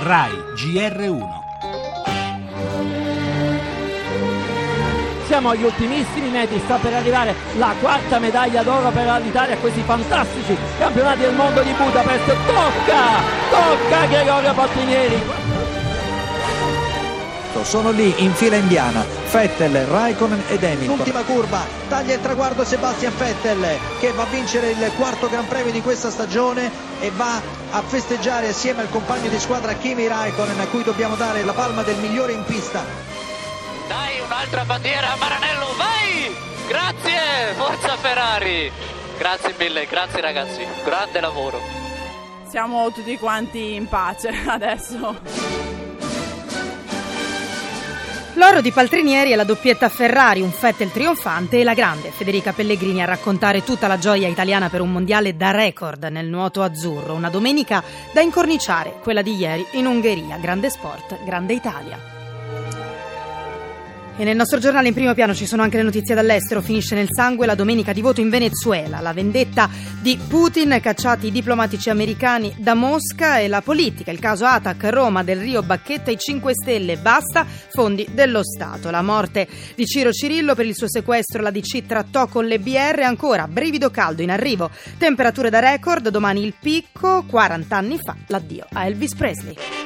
RAI GR1. Siamo agli ultimissimi metri, sta per arrivare la quarta medaglia d'oro per l'Italia a questi fantastici campionati del mondo di Budapest. Tocca! Tocca Gregorio Bottinieri! Sono lì in fila indiana Vettel, Raikkonen ed Hamilton. L'ultima curva, taglia il traguardo Sebastian Vettel che va a vincere il quarto Gran Premio di questa stagione e va a festeggiare assieme al compagno di squadra Kimi Raikkonen a cui dobbiamo dare la palma del migliore in pista. Dai un'altra bandiera a Maranello, vai! Grazie, forza Ferrari! Grazie mille, grazie ragazzi, grande lavoro. Siamo tutti quanti in pace adesso. L'oro di Paltrinieri è la doppietta Ferrari, un Fettel trionfante e la grande Federica Pellegrini a raccontare tutta la gioia italiana per un mondiale da record nel nuoto azzurro. Una domenica da incorniciare, quella di ieri in Ungheria. Grande sport, grande Italia. E nel nostro giornale in primo piano ci sono anche le notizie dall'estero. Finisce nel sangue la domenica di voto in Venezuela, la vendetta di Putin, cacciati i diplomatici americani da Mosca e la politica. Il caso Atac, Roma, Del Rio, Bacchetta, i 5 Stelle, basta, fondi dello Stato. La morte di Ciro Cirillo per il suo sequestro, la DC trattò con le BR, ancora brivido caldo in arrivo. Temperature da record, domani il picco, 40 anni fa l'addio a Elvis Presley.